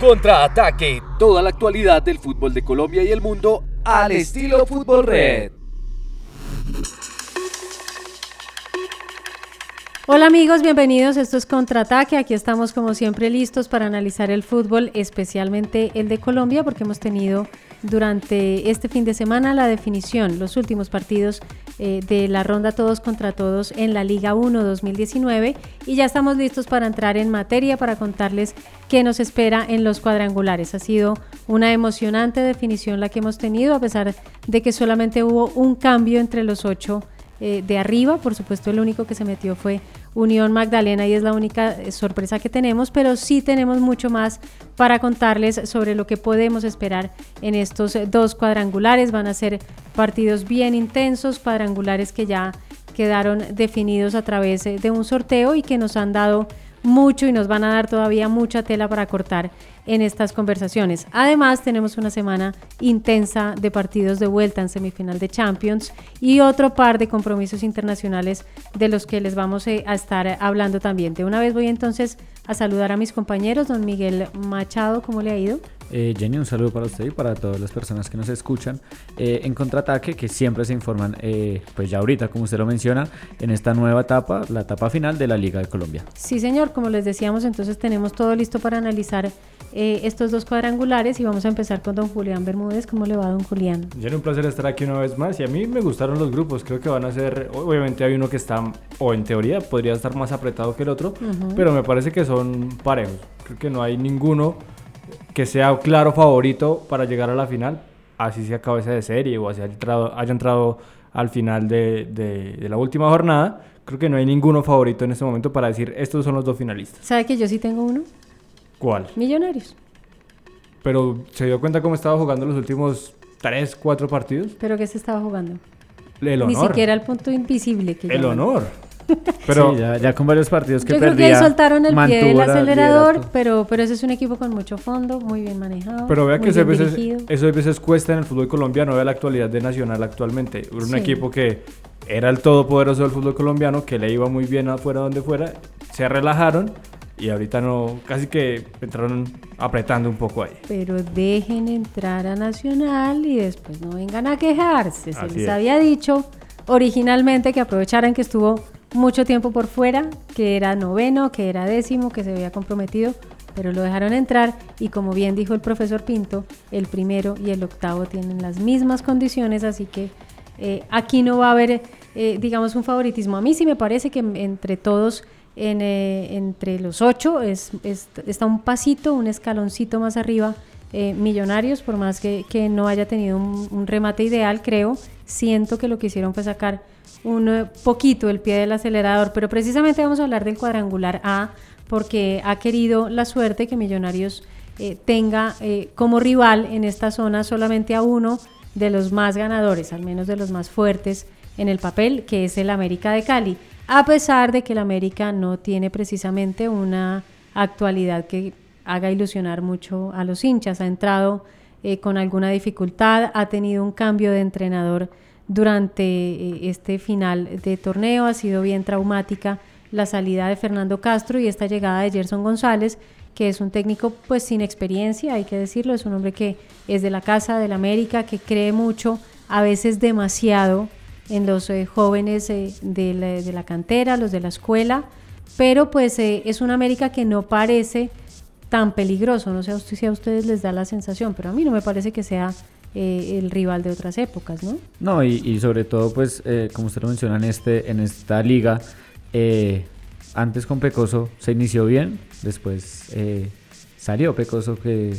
Contraataque, toda la actualidad del fútbol de Colombia y el mundo al estilo Fútbol Red. Hola amigos, bienvenidos. Esto es Contraataque. Aquí estamos como siempre listos para analizar el fútbol, especialmente el de Colombia, porque hemos tenido durante este fin de semana la definición, los últimos partidos eh, de la ronda todos contra todos en la Liga 1 2019 y ya estamos listos para entrar en materia para contarles qué nos espera en los cuadrangulares. Ha sido una emocionante definición la que hemos tenido a pesar de que solamente hubo un cambio entre los ocho eh, de arriba. Por supuesto, el único que se metió fue Unión Magdalena y es la única eh, sorpresa que tenemos, pero sí tenemos mucho más para contarles sobre lo que podemos esperar en estos dos cuadrangulares. Van a ser partidos bien intensos, cuadrangulares que ya quedaron definidos a través eh, de un sorteo y que nos han dado mucho y nos van a dar todavía mucha tela para cortar en estas conversaciones. Además, tenemos una semana intensa de partidos de vuelta en semifinal de Champions y otro par de compromisos internacionales de los que les vamos eh, a estar hablando también. De una vez voy entonces a saludar a mis compañeros, don Miguel Machado, ¿cómo le ha ido? Eh, Jenny, un saludo para usted y para todas las personas que nos escuchan eh, en contraataque, que siempre se informan, eh, pues ya ahorita, como usted lo menciona, en esta nueva etapa, la etapa final de la Liga de Colombia. Sí, señor, como les decíamos, entonces tenemos todo listo para analizar estos dos cuadrangulares y vamos a empezar con don Julián Bermúdez. ¿Cómo le va, don Julián? Jenny, un placer estar aquí una vez más y a mí me gustaron los grupos, creo que van a ser, obviamente hay uno que está, o en teoría podría estar más apretado que el otro, pero me parece que son parejos, creo que no hay ninguno que sea claro favorito para llegar a la final, así se esa de serie o así haya entrado, haya entrado al final de, de, la última jornada, creo que no hay ninguno favorito en este momento para decir estos son los dos finalistas. ¿Sabe que yo sí tengo uno? ¿Cuál? Millonarios. Pero ¿se dio cuenta cómo estaba jugando los últimos tres, cuatro partidos? ¿Pero qué se estaba jugando? El honor. Ni siquiera el punto invisible que El honor. Pero ya, con varios partidos que Yo creo que ahí soltaron el pie del acelerador, pero, pero ese es un equipo con mucho fondo, muy bien manejado. Pero vea que eso a, veces, eso a veces cuesta en el fútbol colombiano, vea la actualidad de Nacional actualmente. Un equipo que era el todopoderoso del fútbol colombiano, que le iba muy bien afuera donde fuera, se relajaron y ahorita no, casi que entraron apretando un poco ahí. Pero dejen entrar a Nacional y después no vengan a quejarse. Se les había dicho originalmente que aprovecharan que estuvo mucho tiempo por fuera, que era noveno, que era décimo, que se había comprometido, pero lo dejaron entrar y como bien dijo el profesor Pinto, el primero y el octavo tienen las mismas condiciones, así que eh, aquí no va a haber, eh, digamos, un favoritismo. A mí sí me parece que entre todos, en, eh, entre los ocho, es, está un pasito, un escaloncito más arriba. Millonarios, por más que, no haya tenido un remate ideal, creo, siento que lo que hicieron fue sacar un eh, poquito el pie del acelerador, pero precisamente vamos a hablar del cuadrangular A porque ha querido la suerte que Millonarios eh, tenga eh, como rival en esta zona solamente a uno de los más ganadores, al menos de los más fuertes en el papel, que es el América de Cali, a pesar de que el América no tiene precisamente una actualidad que haga ilusionar mucho a los hinchas, ha entrado con alguna dificultad, ha tenido un cambio de entrenador durante eh, este final de torneo. Ha sido bien traumática la salida de Fernando Castro y esta llegada de Gerson González, que es un técnico pues sin experiencia, hay que decirlo, es un hombre que es de la casa del América, que cree mucho, a veces demasiado en los eh, jóvenes eh, de, la, cantera, los de la escuela, pero pues es un América que no parece tan peligroso, no sé si a ustedes les da la sensación, pero a mí no me parece que sea eh, el rival de otras épocas, ¿no? No, y, sobre todo, pues, eh, como usted lo menciona, en, este, en esta liga, eh, antes con Pecoso se inició bien, después salió Pecoso que,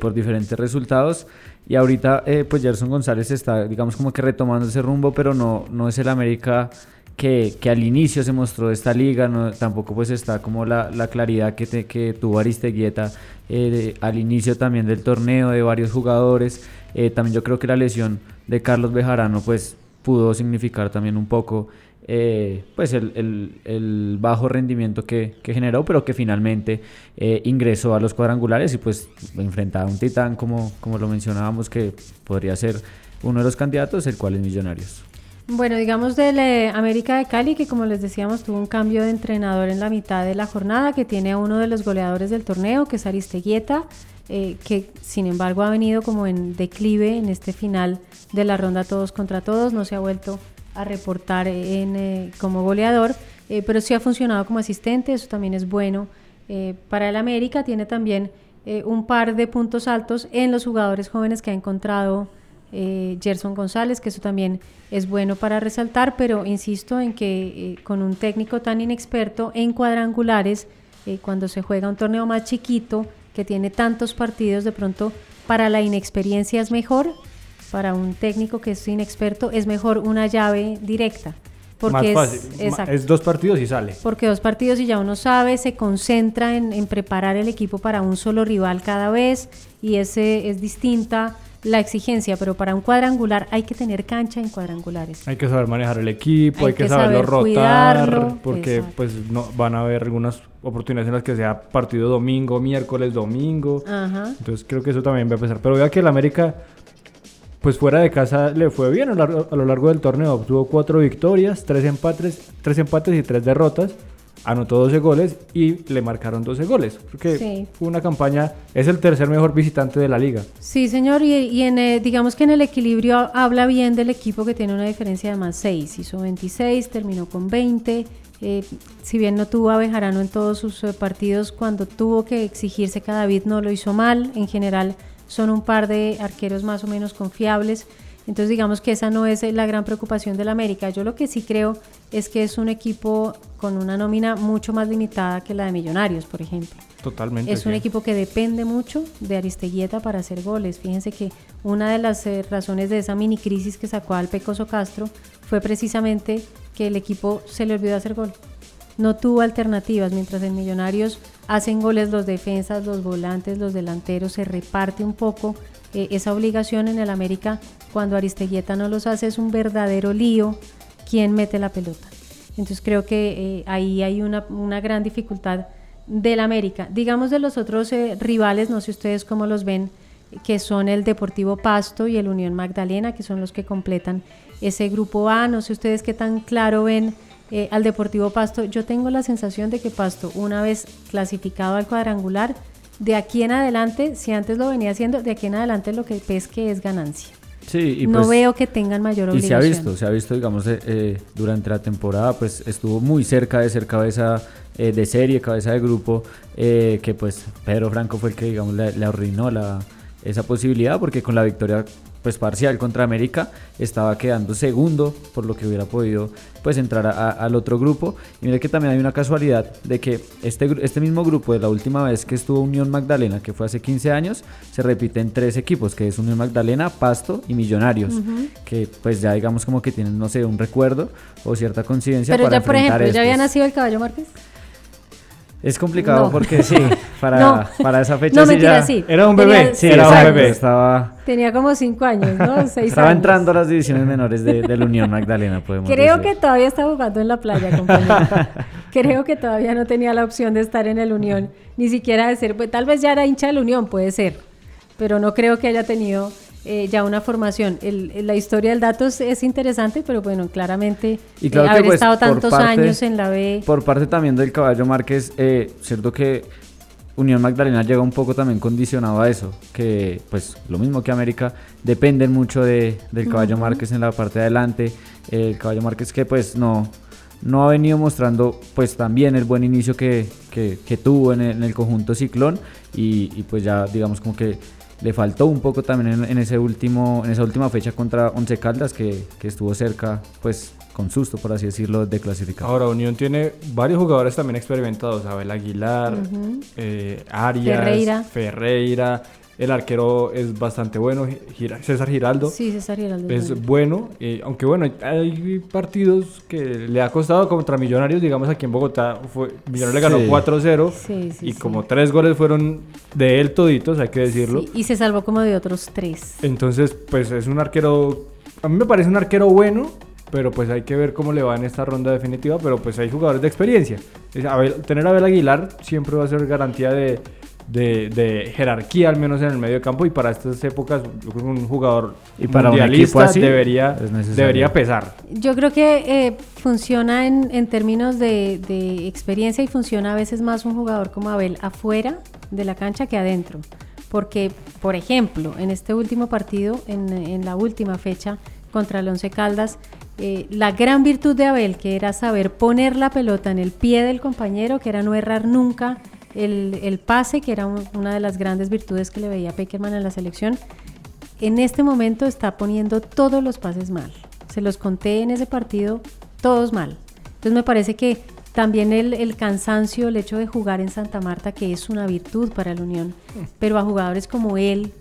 por diferentes resultados, y ahorita, pues, Gerson González está, digamos, como que retomando ese rumbo, pero no, no es el América que, al inicio se mostró esta liga, no, tampoco pues está como la, la claridad que, que tuvo Aristeguieta eh, al inicio también del torneo de varios jugadores. Eh, también yo creo que la lesión de Carlos Bejarano pues pudo significar también un poco eh, pues el, bajo rendimiento que, generó, pero que finalmente ingresó a los cuadrangulares y pues enfrentaba a un titán como, como lo mencionábamos que podría ser uno de los candidatos, el cual es Millonarios. Bueno, digamos del América de Cali, que como les decíamos, tuvo un cambio de entrenador en la mitad de la jornada, que tiene a uno de los goleadores del torneo, que es Aristeguieta, eh, que sin embargo ha venido como en declive en este final de la ronda todos contra todos, no se ha vuelto a reportar en, eh, como goleador, eh, pero sí ha funcionado como asistente, eso también es bueno para el América, tiene también un par de puntos altos en los jugadores jóvenes que ha encontrado eh, Gerson González, que eso también es bueno para resaltar, pero insisto en que eh, con un técnico tan inexperto en cuadrangulares, eh, cuando se juega un torneo más chiquito, que tiene tantos partidos, de pronto para la inexperiencia es mejor, para un técnico que es inexperto es mejor una llave directa. Porque Es, dos partidos y sale. Porque dos partidos y ya uno sabe, se concentra en, en preparar el equipo para un solo rival cada vez y ese es distinta la exigencia, pero para un cuadrangular hay que tener cancha en cuadrangulares. Hay que saber manejar el equipo, hay, que, saberlo rotar, porque pues no van a haber algunas oportunidades en las que sea partido domingo, miércoles, domingo. Entonces creo que eso también va a pesar. Pero vea que el América, pues fuera de casa le fue bien a lo largo, del torneo. Obtuvo cuatro victorias, tres empates, tres empates y tres derrotas anotó 12 goles y le marcaron 12 goles. Porque fue una campaña, es el tercer mejor visitante de la liga. Sí, señor, y, en, eh, digamos que en el equilibrio habla bien del equipo que tiene una diferencia de más 6. Hizo 26, terminó con 20. Eh, si bien no tuvo a Bejarano en todos sus eh, partidos, cuando tuvo que exigirse cada vez no lo hizo mal. En general son un par de arqueros más o menos confiables. Entonces digamos que esa no es la gran preocupación del América. Yo lo que sí creo es que es un equipo con una nómina mucho más limitada que la de Millonarios, por ejemplo. Totalmente. Es un equipo que depende mucho de Aristeguieta para hacer goles. Fíjense que una de las eh, razones de esa mini crisis que sacó al Pecoso Castro fue precisamente que el equipo se le olvidó hacer gol. No tuvo alternativas, mientras en Millonarios hacen goles los defensas, los volantes, los delanteros, se reparte un poco eh, esa obligación en el América cuando Aristeguieta no los hace es un verdadero lío quién mete la pelota. Entonces creo que eh, ahí hay una, una, gran dificultad del América. Digamos de los otros eh, rivales, no sé ustedes cómo los ven, que son el Deportivo Pasto y el Unión Magdalena, que son los que completan ese grupo A. No sé ustedes qué tan claro ven al Deportivo Pasto. Yo tengo la sensación de que Pasto, una vez clasificado al cuadrangular, de aquí en adelante, si antes lo venía haciendo, de aquí en adelante lo que pesque es ganancia. Sí, y no pues veo que tengan mayor obligación. Y se ha visto, se ha visto, digamos, eh, eh, durante la temporada, pues estuvo muy cerca de ser cabeza eh, de serie, cabeza de grupo, que pues Pedro Franco fue el que, digamos, le, le arruinó la, esa posibilidad, porque con la victoria pues parcial contra América estaba quedando segundo por lo que hubiera podido pues entrar al otro grupo. Y mire que también hay una casualidad de que este, este mismo grupo de la última vez que estuvo Unión Magdalena que fue hace 15 años se repite en tres equipos que es Unión Magdalena, Pasto y Millonarios que pues ya digamos como que tienen no sé un recuerdo o cierta coincidencia pero ya por ejemplo ya había nacido el caballo Márquez es complicado porque sí, para, para esa fecha no, sí, mentira, ya sí. Era un bebé, sí, era un bebé. Estaba, Tenía como cinco años, ¿no? Seis estaba años. entrando a las divisiones menores de, de la Unión Magdalena, podemos Creo decir. que todavía está jugando en la playa, compañero. Creo que todavía no tenía la opción de estar en el Unión, ni siquiera de ser, pues, tal vez ya era hincha del Unión, puede ser, pero no creo que haya tenido eh, ya una formación. El, la historia del dato es, es, interesante, pero bueno, claramente Y claro eh, haber pues, estado tantos parte- años en la B. Por parte también del Caballo Márquez, eh, cierto que Unión Magdalena llega un poco también condicionado a eso, que pues lo mismo que América, dependen mucho de, del Caballo Márquez en la parte de adelante, el Caballo Márquez que pues no, no ha venido mostrando pues también el buen inicio que, que- que tuvo en el, en el conjunto Ciclón y, y, pues ya digamos como que le faltó un poco también en, en ese último, en esa última fecha contra Once Caldas que, que estuvo cerca pues con susto, por así decirlo, de clasificar. Ahora, Unión tiene varios jugadores también experimentados, Abel Aguilar, eh, Arias, Ferreira. Ferreira. El arquero es bastante bueno, Gira- César Giraldo. Sí, César Giraldo. Es bueno, eh, aunque bueno, hay partidos que le ha costado contra Millonarios, digamos aquí en Bogotá, fue, Millonarios le ganó Sí. 4-0 Sí, sí, y sí. como tres goles fueron de él toditos, hay que decirlo. Sí, y se salvó como de otros tres. Entonces, pues es un arquero, a mí me parece un arquero bueno, pero pues hay que ver cómo le va en esta ronda definitiva, pero pues hay jugadores de experiencia. Es- Abel- tener a Abel Aguilar siempre va a ser garantía de, de- de jerarquía, al menos en el medio campo, y para estas épocas, yo creo que un jugador Y para un mundialista equipo así, debería, debería pesar. Yo creo que eh, funciona en, en términos de, de experiencia y funciona a veces más un jugador como Abel afuera de la cancha que adentro. Porque, por ejemplo, en este último partido, en, en la última fecha contra el Once Caldas, eh, la gran virtud de Abel, que era saber poner la pelota en el pie del compañero, que era no errar nunca el, pase, que era un- una de las grandes virtudes que le veía Peckerman en la selección, en este momento está poniendo todos los pases mal. Se los conté en ese partido, todos mal. Entonces me parece que también el, el cansancio, el hecho de jugar en Santa Marta, que es una virtud para la Unión, pero a jugadores como él,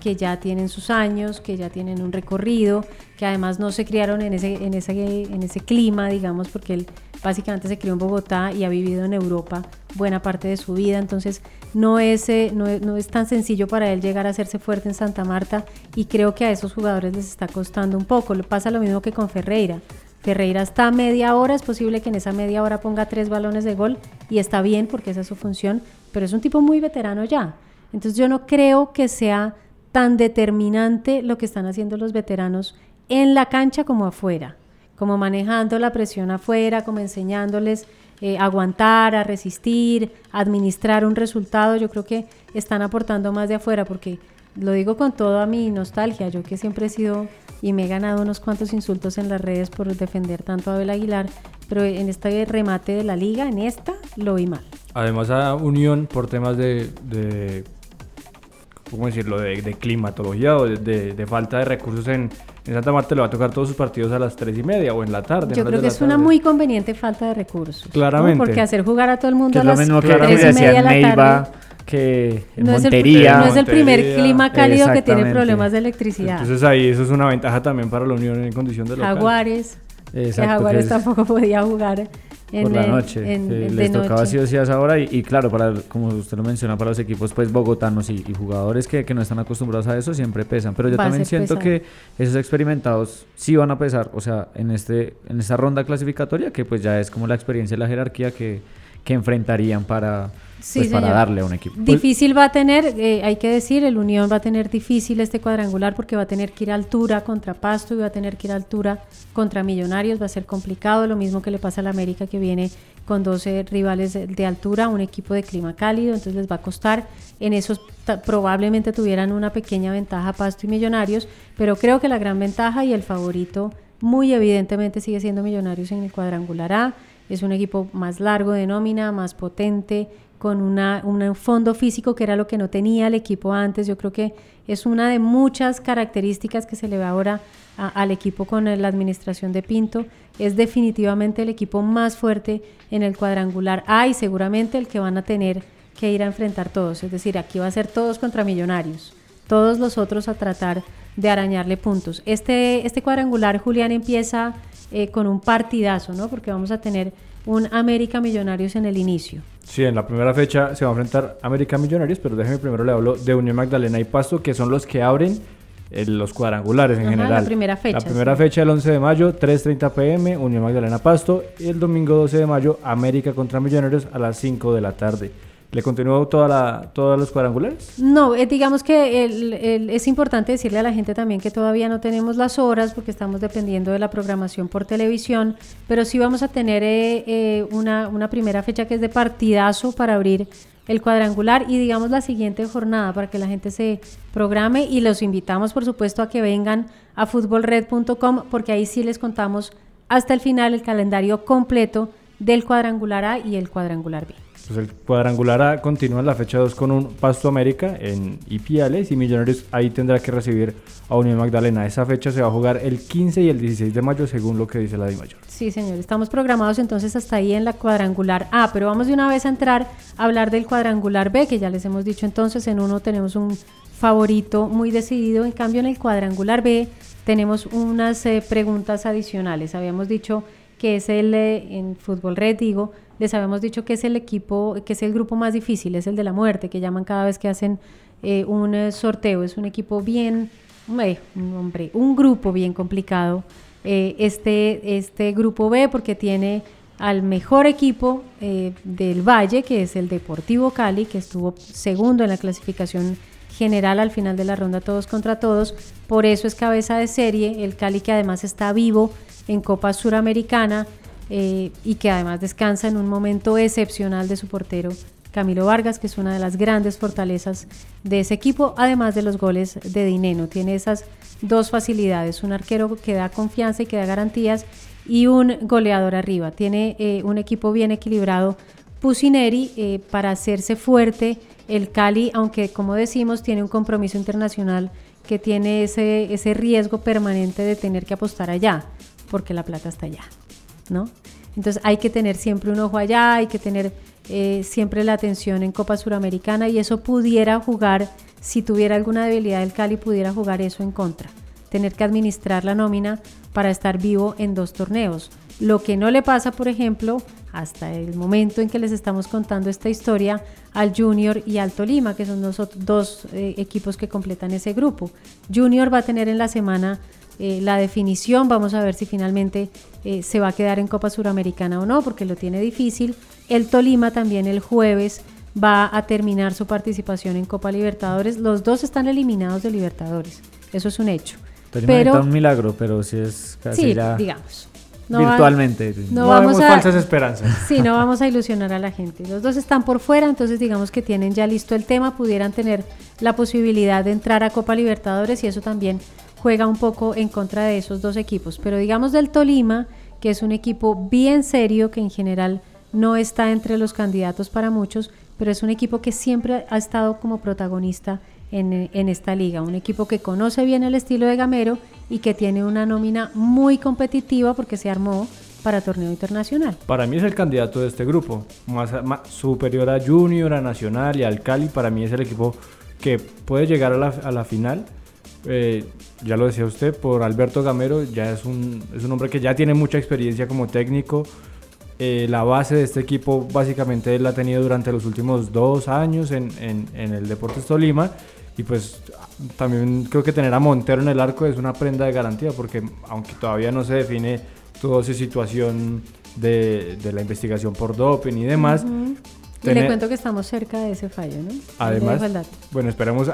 que ya tienen sus años, que ya tienen un recorrido, que además no se criaron en ese, en ese, en ese clima, digamos, porque él básicamente se crió en Bogotá y ha vivido en Europa buena parte de su vida, entonces no es, eh, no, no es tan sencillo para él llegar a hacerse fuerte en Santa Marta y creo que a esos jugadores les está costando un poco. Pasa lo mismo que con Ferreira. Ferreira está a media hora, es posible que en esa media hora ponga tres balones de gol y está bien porque esa es su función, pero es un tipo muy veterano ya. Entonces yo no creo que sea tan determinante lo que están haciendo los veteranos en la cancha como afuera, como manejando la presión afuera, como enseñándoles eh, aguantar, a resistir, administrar un resultado. Yo creo que están aportando más de afuera porque lo digo con toda mi nostalgia, yo que siempre he sido y me he ganado unos cuantos insultos en las redes por defender tanto a Abel Aguilar, pero en este remate de la liga, en esta, lo vi mal. Además a Unión por temas de ¿cómo decirlo? De, de climatología o de, de- de falta de recursos en, en Santa Marta le va a tocar todos sus partidos a las 3 y media o en la tarde. Yo creo que es una muy conveniente falta de recursos. ¿no? Claramente. Porque hacer jugar a todo el mundo Que a las tres y media de la Neiva, tarde. que en No es, el, Montería. no es el primer Montería. clima cálido que tiene problemas de electricidad. Entonces ahí eso es una ventaja también para la Unión en condición de local. Jaguares, que Exacto, que Jaguares es tampoco podía jugar en, por la noche. en- les tocaba noche. sí o sí a esa hora. Y, y claro, para como usted lo menciona, para los equipos pues bogotanos y, y jugadores que, que no están acostumbrados a eso, siempre pesan. Pero yo Va también siento pesado. que esos experimentados sí van a pesar. O sea, en, este, en esta ronda clasificatoria, que pues ya es como la experiencia y la jerarquía que, que enfrentarían para, Sí, pues, para darle a un equipo. Difícil va a tener, eh, hay que decir, el Unión va a tener difícil este cuadrangular porque va a tener que ir a altura contra Pasto y va a tener que ir a altura contra Millonarios, va a ser complicado, lo mismo que le pasa a la América que viene con 12 rivales de, de altura, un equipo de clima cálido, entonces les va a costar, en esos ta- probablemente tuvieran una pequeña ventaja Pasto y Millonarios, pero creo que la gran ventaja y el favorito muy evidentemente sigue siendo Millonarios en el cuadrangular A, es un equipo más largo de nómina, más potente, con un fondo físico que era lo que no tenía el equipo antes. Yo creo que es una de muchas características que se le ve ahora al equipo con la administración de Pinto. Es definitivamente el equipo más fuerte en el cuadrangular A y seguramente el que van a tener que ir a enfrentar todos. Es decir, aquí va a ser todos contra millonarios, todos los otros a tratar de arañarle puntos. Este, este cuadrangular, Julián, empieza eh, con un partidazo, ¿no? Porque vamos a tener un América Millonarios en el inicio. Sí, en la primera fecha se va a enfrentar América Millonarios, pero déjeme primero le hablo de Unión Magdalena y Pasto, que son los que abren eh, los cuadrangulares en Ajá, general. la primera fecha, La primera sí. fecha el 11 de mayo, 3.30 pm, Unión Magdalena Pasto. Y el domingo 12 de mayo, América contra Millonarios a las 5 de la tarde. ¿Le continúo toda la, todos los cuadrangulares? No, eh, digamos que es importante decirle a la gente también que todavía no tenemos las horas porque estamos dependiendo de la programación por televisión, pero sí vamos a tener eh, eh, una, una primera fecha que es de partidazo para abrir el cuadrangular y digamos la siguiente jornada para que la gente se programe y los invitamos por supuesto a que vengan a futbolred.com porque ahí sí les contamos hasta el final el calendario completo del cuadrangular A y el cuadrangular B. El cuadrangular A continúa en la fecha 2 con un Pasto América en Ipiales y Millonarios ahí tendrá que recibir a Unión Magdalena. Esa fecha se va a jugar el 15 y el 16 de mayo según lo que dice la de Mayor. Sí, señor. Estamos programados entonces hasta ahí en la cuadrangular A, pero vamos de una vez a entrar a hablar del cuadrangular B, que ya les hemos dicho entonces, en uno tenemos un favorito muy decidido, en cambio en el cuadrangular B tenemos unas eh, preguntas adicionales. Habíamos dicho que es el, eh, en Fútbol Red, digo, les habíamos dicho que es el equipo, que es el grupo más difícil, es el de la muerte, que llaman cada vez que hacen eh, un eh, sorteo. Es un equipo bien, hombre, un grupo bien complicado. Eh, este, este grupo B, porque tiene al mejor equipo del Valle, que es el Deportivo Cali, que estuvo segundo en la clasificación general al final de la ronda todos contra todos. Por eso es cabeza de serie. El Cali que además está vivo en Copa Suramericana eh, y que además descansa en un momento excepcional de su portero Camilo Vargas, que es una de las grandes fortalezas de ese equipo, además de los goles de Dineno. Tiene esas dos facilidades, un arquero que da confianza y que da garantías y un goleador arriba. Tiene eh, un equipo bien equilibrado. Pusineri eh, para hacerse fuerte. El Cali, aunque como decimos, tiene un compromiso internacional que tiene ese, ese riesgo permanente de tener que apostar allá, porque la plata está allá. Entonces hay que tener siempre un ojo allá, hay que tener eh, siempre la atención en Copa Suramericana y eso pudiera jugar, si tuviera alguna debilidad del Cali, pudiera jugar eso en contra. Tener que administrar la nómina para estar vivo en dos torneos. Lo que no le pasa, por ejemplo, hasta el momento en que les estamos contando esta historia, al Junior y al Tolima, que son los dos eh, equipos que completan ese grupo. Junior va a tener en la semana eh, la definición, vamos a ver si finalmente eh, se va a quedar en Copa Suramericana o no, porque lo tiene difícil. El Tolima también el jueves va a terminar su participación en Copa Libertadores. Los dos están eliminados de Libertadores, eso es un hecho. pero un milagro, pero si es casi sí, digamos. virtualmente. no, vamos a, falsas esperanzas. Sí, no vamos a ilusionar a la gente. Los dos están por fuera, entonces digamos que tienen ya listo el tema, pudieran tener la posibilidad de entrar a Copa Libertadores y eso también juega un poco en contra de esos dos equipos. Pero digamos del Tolima, que es un equipo bien serio, que en general no está entre los candidatos para muchos, pero es un equipo que siempre ha estado como protagonista en, esta liga. Un equipo que conoce bien el estilo de Gamero y que tiene una nómina muy competitiva porque se armó para torneo internacional. Para mí es el candidato de este grupo, más, superior a Junior, a Nacional y al Cali. Para mí es el equipo que puede llegar a la final eh, ya lo decía usted, por Alberto Gamero, ya es un, es un hombre que ya tiene mucha experiencia como técnico. Eh, la base de este equipo básicamente él la ha tenido durante los últimos dos años en, en, en, el Deportes Tolima. Y pues también creo que tener a Montero en el arco es una prenda de garantía, porque aunque todavía no se define toda su situación de, de la investigación por doping y demás, y le cuento que estamos cerca de ese fallo, ¿no? Además, bueno, esperemos.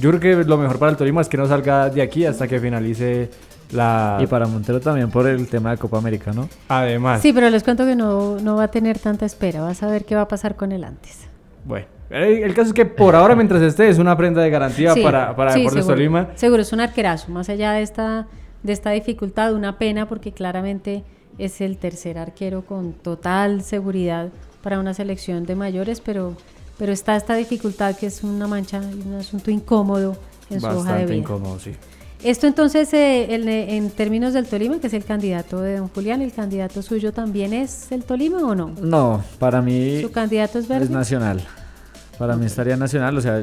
Yo creo que lo mejor para el Tolima es que no salga de aquí hasta que finalice la... Y para Montero también por el tema de Copa América, ¿no? Además. Sí, pero les cuento que no, no va a tener tanta espera. Vas a ver qué va a pasar con él antes. Bueno. El caso es que por ahora, mientras esté, es una prenda de garantía para, para Deportes Tolima. Seguro, es un arquerazo. Más allá de esta, de esta dificultad, una pena porque claramente es el tercer arquero con total seguridad para una selección de mayores, pero, pero está esta dificultad que es una mancha, un asunto incómodo en su hoja de vida. incómodo, sí. Esto entonces, eh, en, términos del Tolima, que es el candidato de don Julián, ¿el candidato suyo también es el Tolima o no? No, para mí... ¿Su candidato es verde? Es nacional. Para mí estaría nacional, o sea,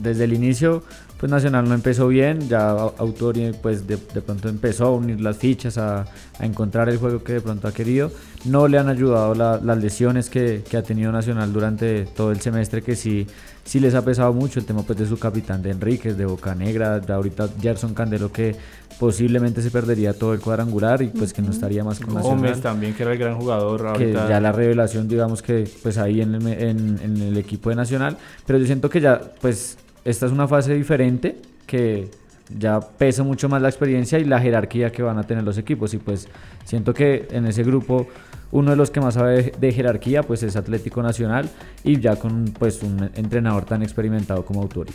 desde el inicio pues Nacional no empezó bien, ya Autori pues de, pronto empezó a unir las fichas, a, encontrar el juego que de pronto ha querido. No le han ayudado las lesiones que, ha tenido Nacional durante todo el semestre, que sí, sí les ha pesado mucho el tema pues de su capitán de Enríquez, de Boca Negra, de ahorita Gerson Candelo que posiblemente se perdería todo el cuadrangular y pues que no estaría más con Nacional. Gómez también que era el gran jugador Que ya la revelación digamos que pues ahí en el, en, en el equipo de Nacional, pero yo siento que ya pues esta es una fase diferente que ya pesa mucho más la experiencia y la jerarquía que van a tener los equipos. Y pues siento que en ese grupo uno de los que más sabe de jerarquía pues es Atlético Nacional y ya con pues un entrenador tan experimentado como Autori.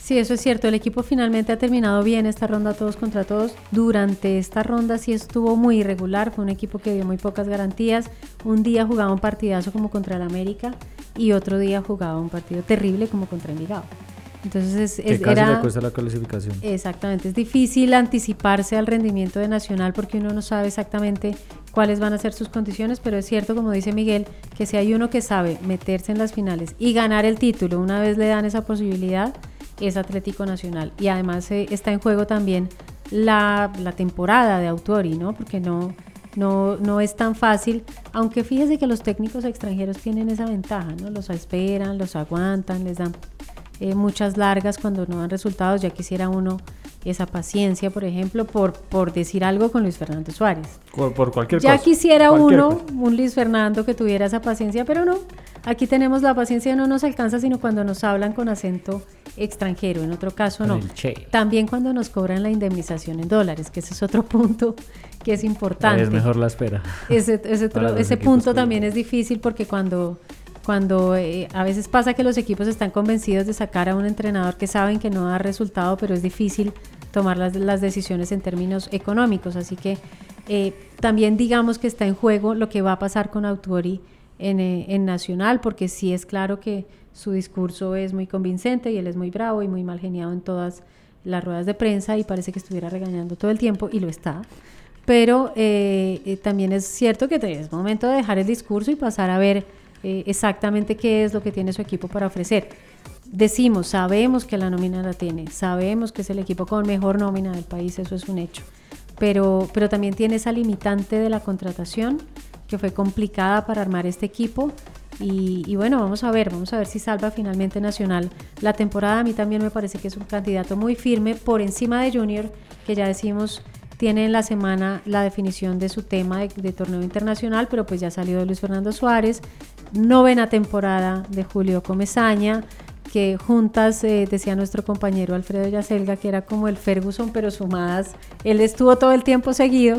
Sí, eso es cierto. El equipo finalmente ha terminado bien esta ronda todos contra todos. Durante esta ronda sí estuvo muy irregular. Fue un equipo que dio muy pocas garantías. Un día jugaba un partidazo como contra el América y otro día jugaba un partido terrible como contra Envigado. Entonces es, casi le cuesta la clasificación. Exactamente, es difícil anticiparse al rendimiento de Nacional porque uno no sabe exactamente cuáles van a ser sus condiciones, pero es cierto, como dice Miguel, que si hay uno que sabe meterse en las finales y ganar el título, una vez le dan esa posibilidad, es Atlético Nacional. Y además eh, está en juego también la, la, temporada de Autori, ¿no? Porque no, no, no es tan fácil, aunque fíjese que los técnicos extranjeros tienen esa ventaja, ¿no? Los esperan, los aguantan, les dan eh, muchas largas cuando no dan resultados. Ya quisiera uno esa paciencia, por ejemplo, por, por decir algo con Luis Fernando Suárez. Por, cualquier ya cosa. Ya quisiera uno, un Luis Fernando que tuviera esa paciencia, pero no. Aquí tenemos la paciencia, no nos alcanza sino cuando nos hablan con acento extranjero, en otro caso no. También cuando nos cobran la indemnización en dólares, que ese es otro punto que es importante. Es mejor la espera. Ese, ese, ese punto también es difícil porque cuando cuando eh, a veces pasa que los equipos están convencidos de sacar a un entrenador que saben que no da resultado, pero es difícil tomar las, las decisiones en términos económicos. Así que eh, también digamos que está en juego lo que va a pasar con Autori en, eh, en, Nacional, porque sí es claro que su discurso es muy convincente y él es muy bravo y muy mal geniado en todas las ruedas de prensa y parece que estuviera regañando todo el tiempo y lo está. Pero también es cierto que es momento de dejar el discurso y pasar a ver eh, exactamente qué es lo que tiene su equipo para ofrecer. Decimos, sabemos que la nómina la tiene, sabemos que es el equipo con mejor nómina del país, eso es un hecho, pero, pero también tiene esa limitante de la contratación que fue complicada para armar este equipo y, y, bueno, vamos a ver, vamos a ver si salva finalmente Nacional la temporada. A mí también me parece que es un candidato muy firme por encima de Junior, que ya decimos tiene en la semana la definición de su tema de, torneo internacional, pero pues ya salió de Luis Fernando Suárez, novena temporada de Julio Comezaña, que juntas, eh, decía nuestro compañero Alfredo Yacelga, que era como el Ferguson, pero sumadas, él estuvo todo el tiempo seguido,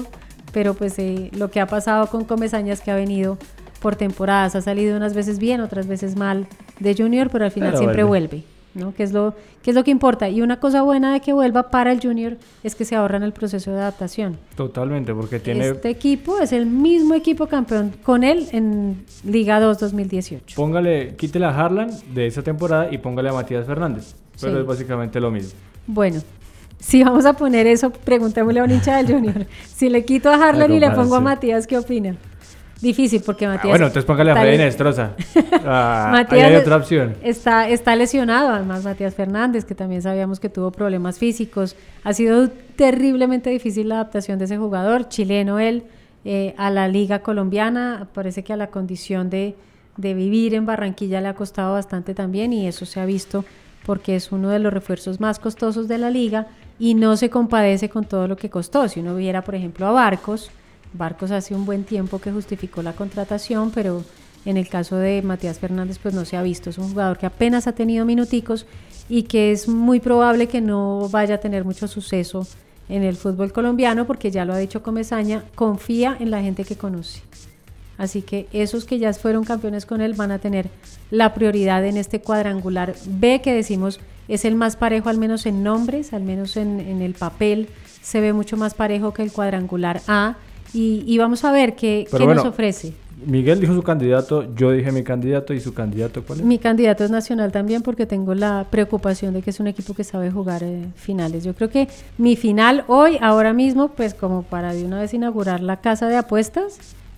pero pues eh, lo que ha pasado con Comezaña es que ha venido por temporadas, ha salido unas veces bien, otras veces mal de Junior, pero al final siempre vuelve. ¿No? Que es, lo, que es lo que importa. Y una cosa buena de que vuelva para el Junior es que se ahorran el proceso de adaptación. Totalmente, porque tiene... Este equipo es el mismo equipo campeón con él en Liga 2 2018. Póngale, quítele a Harlan de esa temporada y póngale a Matías Fernández. Pero es básicamente lo mismo. Bueno, si vamos a poner eso, preguntémosle a un hincha del Junior. Si le quito a Harlan y le pongo a Matías, ¿qué opina? Difícil porque ah, Matías. bueno, entonces póngale a Freddy Nestroza. Ah, Matías hay otra opción. Está, está lesionado, además, Matías Fernández, que también sabíamos que tuvo problemas físicos. Ha sido terriblemente difícil la adaptación de ese jugador, chileno él, eh, a la liga colombiana. Parece que a la condición de, de vivir en Barranquilla le ha costado bastante también, y eso se ha visto porque es uno de los refuerzos más costosos de la liga y no se compadece con todo lo que costó. Si uno viera, por ejemplo, a Barcos Barcos hace un buen tiempo que justificó la contratación, pero en el caso de Matías Fernández pues no se ha visto. Es un jugador que apenas ha tenido minuticos y que es muy probable que no vaya a tener mucho suceso en el fútbol colombiano porque ya lo ha dicho Comesaña, confía en la gente que conoce. Así que esos que ya fueron campeones con él van a tener la prioridad en este cuadrangular B que decimos es el más parejo al menos en nombres, al menos en, en el papel se ve mucho más parejo que el cuadrangular A y, vamos a ver qué, nos ofrece. Miguel dijo su candidato, yo dije mi candidato y su candidato cuál es. Mi candidato es Nacional también porque tengo la preocupación de que es un equipo que sabe jugar eh, finales. Yo creo que mi final hoy, ahora mismo, pues como para de una vez inaugurar la casa de apuestas,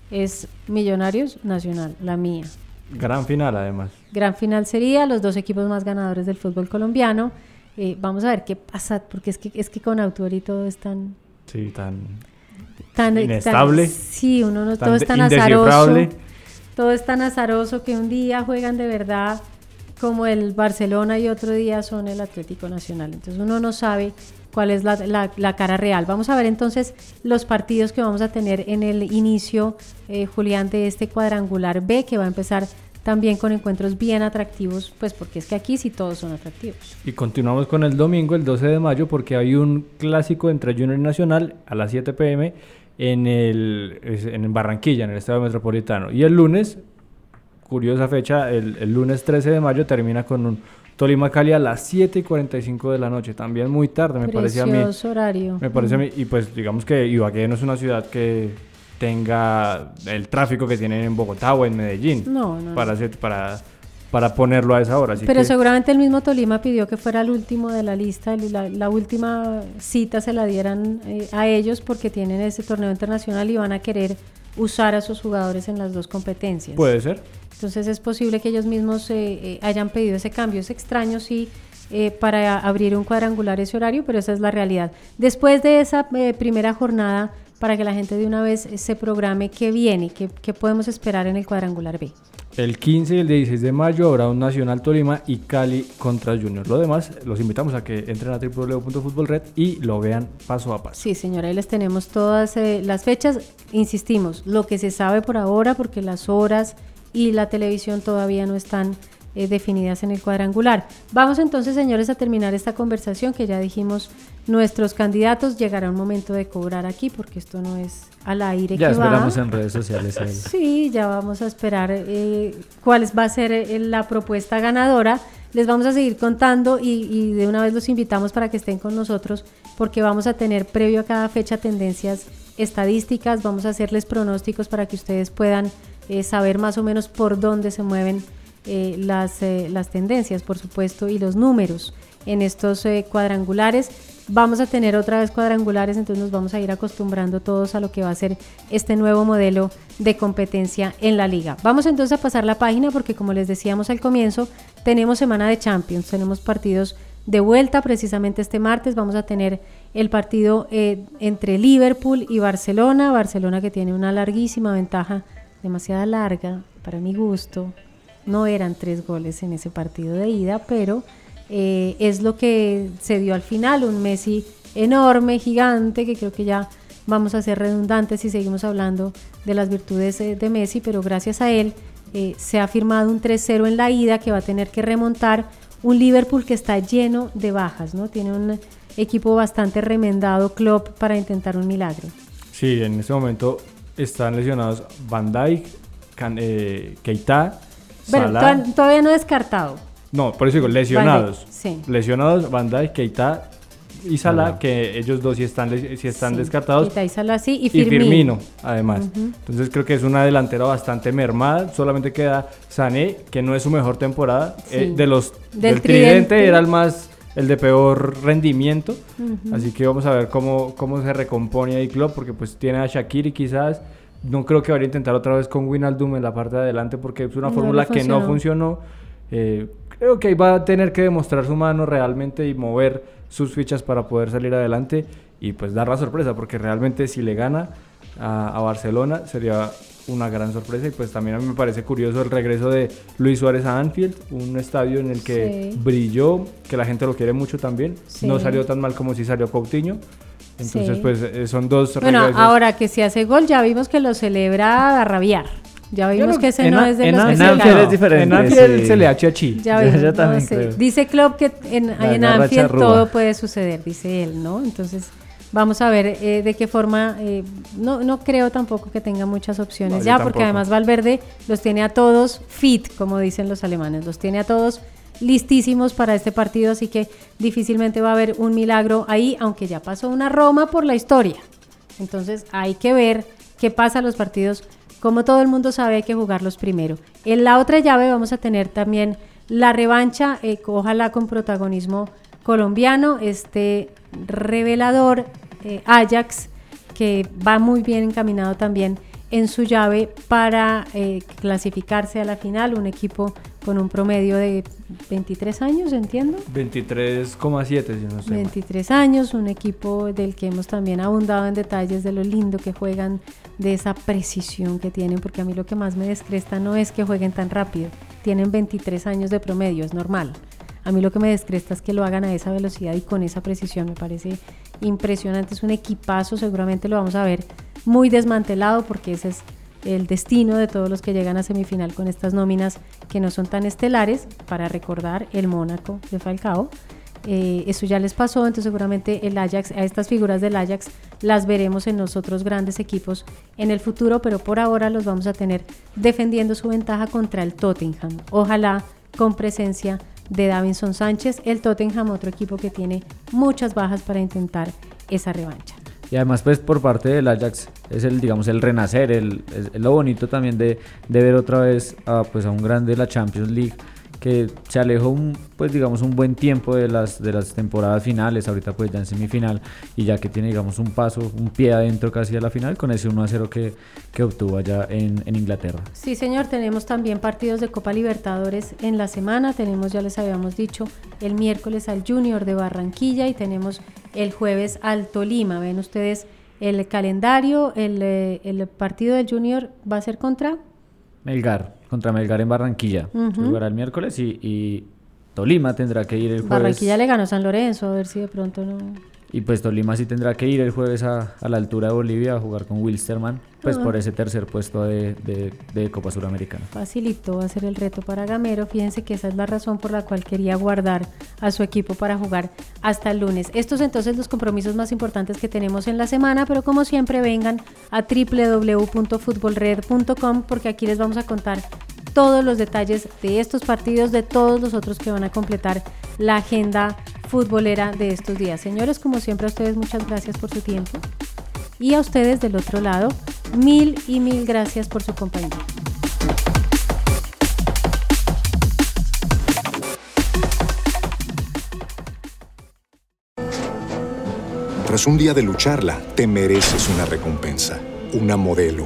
es Millonarios Nacional, la mía. Gran final además. Gran final sería los dos equipos más ganadores del fútbol colombiano. Eh, vamos a ver qué pasa, porque es que, es que con Autor y todo es tan... Sí, tan tan inestable. sí, uno no, todo es tan azaroso. Todo es tan azaroso que un día juegan de verdad como el Barcelona y otro día son el Atlético Nacional. Entonces uno no sabe cuál es la, la, cara real. Vamos a ver entonces los partidos que vamos a tener en el inicio, eh, Julián, de este cuadrangular B que va a empezar también con encuentros bien atractivos, pues porque es que aquí sí todos son atractivos. Y continuamos con el domingo, el 12 de mayo, porque hay un clásico entre Junior y Nacional a las 7 pm en, el, en Barranquilla, en el Estado Metropolitano. Y el lunes, curiosa fecha, el, lunes 13 de mayo termina con un Tolima Cali a las 7 y 45 de la noche, también muy tarde, me parece a mí. horario. Me parece a mí, y pues digamos que Ibagué no es una ciudad que tenga el tráfico que tienen en Bogotá o en Medellín. No, no. Para, hacer, para, para ponerlo a esa hora. Pero seguramente el mismo Tolima pidió que fuera el último de la lista, la, la última cita se la dieran eh, a ellos porque tienen ese torneo internacional y van a querer usar a sus jugadores en las dos competencias. Puede ser. Entonces es posible que ellos mismos eh, eh, hayan pedido ese cambio. Es extraño, sí, eh, para abrir un cuadrangular ese horario, pero esa es la realidad. Después de esa primera jornada, para que la gente de una vez se programe qué viene, qué, qué podemos esperar en el cuadrangular B. El 15 y el 16 de mayo habrá un Nacional Tolima y Cali contra Junior. Lo demás, los invitamos a que entren a www.futbolred y lo vean paso a paso. Sí, señora, ahí les tenemos todas las fechas. Insistimos, lo que se sabe por ahora, porque las horas y la televisión todavía no están eh, definidas en el cuadrangular. Vamos entonces, señores, a terminar esta conversación que ya dijimos nuestros candidatos. Llegará un momento de cobrar aquí porque esto no es al aire. Ya esperamos en redes sociales. Sí, ya vamos a esperar eh, cuál va a ser eh, la propuesta ganadora. Les vamos a seguir contando y, y, de una vez los invitamos para que estén con nosotros porque vamos a tener previo a cada fecha tendencias estadísticas, vamos a hacerles pronósticos para que ustedes puedan eh, saber más o menos por dónde se mueven eh, las, eh, las tendencias, por supuesto, y los números en estos cuadrangulares. Vamos a tener otra vez cuadrangulares, entonces nos vamos a ir acostumbrando todos a lo que va a ser este nuevo modelo de competencia en la liga. Vamos entonces a pasar la página porque como les decíamos al comienzo, tenemos semana de Champions, tenemos partidos de vuelta precisamente este martes, vamos a tener el partido entre Liverpool y Barcelona, Barcelona que tiene una larguísima ventaja demasiada larga para mi gusto. No eran tres goles en ese partido de ida, pero eh, es lo que se dio al final, un Messi enorme, gigante, que creo que ya vamos a ser redundantes si seguimos hablando de las virtudes eh, de Messi, pero gracias a él eh, se ha firmado un 3-0 en la ida que va a tener que remontar un Liverpool que está lleno de bajas, ¿no? Tiene un equipo bastante remendado Klopp para intentar un milagro. Sí, en ese momento están lesionados Van Dijk, eh, Keita, Bueno, todavía no descartado. No, por eso digo, lesionados. sí. Lesionados Van Dijk, Keita y Salah, que ellos dos sí están, sí están descartados. Keita y Salah sí, y Firmino. además. Entonces creo que es una delantera bastante mermada. Solamente queda Sané, que no es su mejor temporada. Eh, de los del, tridente era el más el de peor rendimiento. Así que vamos a ver cómo, cómo se recompone ahí Klopp, porque pues tiene a Shakiri quizás. No creo que vaya a intentar otra vez con Winaldum en la parte de adelante porque es una fórmula que no funcionó. Eh, creo que ahí va a tener que demostrar su mano realmente y mover sus fichas para poder salir adelante y pues dar la sorpresa, porque realmente si le gana a, a Barcelona sería una gran sorpresa y pues también a mí me parece curioso el regreso de Luis Suárez a Anfield, un estadio en el que brilló, que la gente lo quiere mucho también, no salió tan mal como si salió Coutinho. Entonces, pues eh, son dos Bueno, ahora que si hace gol, ya vimos que lo celebra a rabiar. Ya vimos que ese no es de los En Anfield es diferente. En Anfield se le ha chi. Ya vimos, Dice Klopp que en, en Anfield todo puede suceder, dice él, ¿no? Entonces, Vamos a ver eh, de qué forma, eh, no, no creo tampoco que tenga muchas opciones ya, porque además Valverde los tiene a todos fit, como dicen los alemanes, los tiene a todos listísimos para este partido, así que difícilmente va a haber un milagro ahí, aunque ya pasó una Roma por la historia. Entonces hay que ver qué pasa en los partidos. Como todo el mundo sabe, hay que jugarlos primero. En la otra llave vamos a tener también la revancha, eh, ojalá con protagonismo colombiano, este revelador eh, Ajax, que va muy bien encaminado también en su llave para eh, clasificarse a la final, un equipo con un promedio de 23 años, entiendo. 23,7, si no sé. 23 años, un equipo del que hemos también abundado en detalles de lo lindo que juegan, de esa precisión que tienen, porque a mí lo que más me descresta no es que jueguen tan rápido, tienen 23 años de promedio, es normal. A mí lo que me descresta es que lo hagan a esa velocidad y con esa precisión. Me parece impresionante. Es un equipazo, seguramente lo vamos a ver muy desmantelado porque ese es el destino de todos los que llegan a semifinal con estas nóminas que no son tan estelares. Para recordar, el Mónaco de Falcao. Eh, eso ya les pasó, entonces seguramente el Ajax, a estas figuras del Ajax las veremos en los otros grandes equipos en el futuro, pero por ahora los vamos a tener defendiendo su ventaja contra el Tottenham. Ojalá con presencia de Davinson Sánchez. El Tottenham, otro equipo que tiene muchas bajas para intentar esa revancha. Y además, pues por parte del Ajax es el, digamos, el renacer, el, es, lo bonito también de, de, ver otra vez a, pues, a un grande de la Champions League que se alejó un, pues digamos un buen tiempo de las de las temporadas finales, ahorita pues ya en semifinal y ya que tiene digamos un paso, un pie adentro casi a la final con ese 1 a 0 que, que obtuvo allá en, en, Inglaterra. Sí señor, tenemos también partidos de Copa Libertadores en la semana, tenemos ya les habíamos dicho el miércoles al Junior de Barranquilla y tenemos el jueves al Tolima, ven ustedes el calendario, el, eh, el partido del Junior va a ser contra Melgar contra Melgar en Barranquilla. Jugará el miércoles y, y, Tolima tendrá que ir el jueves. Barranquilla le ganó San Lorenzo, a ver si de pronto no. Y pues Tolima sí tendrá que ir el jueves a, a la altura de Bolivia a jugar con Wilstermann, pues por ese tercer puesto de, de, de, Copa Suramericana. Facilito va a ser el reto para Gamero. Fíjense que esa es la razón por la cual quería guardar a su equipo para jugar hasta el lunes. Estos entonces los compromisos más importantes que tenemos en la semana, pero como siempre vengan a www.futbolred.com porque aquí les vamos a contar todos los detalles de estos partidos, de todos los otros que van a completar la agenda futbolera de estos días. Señores, como siempre a ustedes muchas gracias por su tiempo y a ustedes del otro lado, mil y mil gracias por su compañía. Tras un día de lucharla, te mereces una recompensa, una modelo,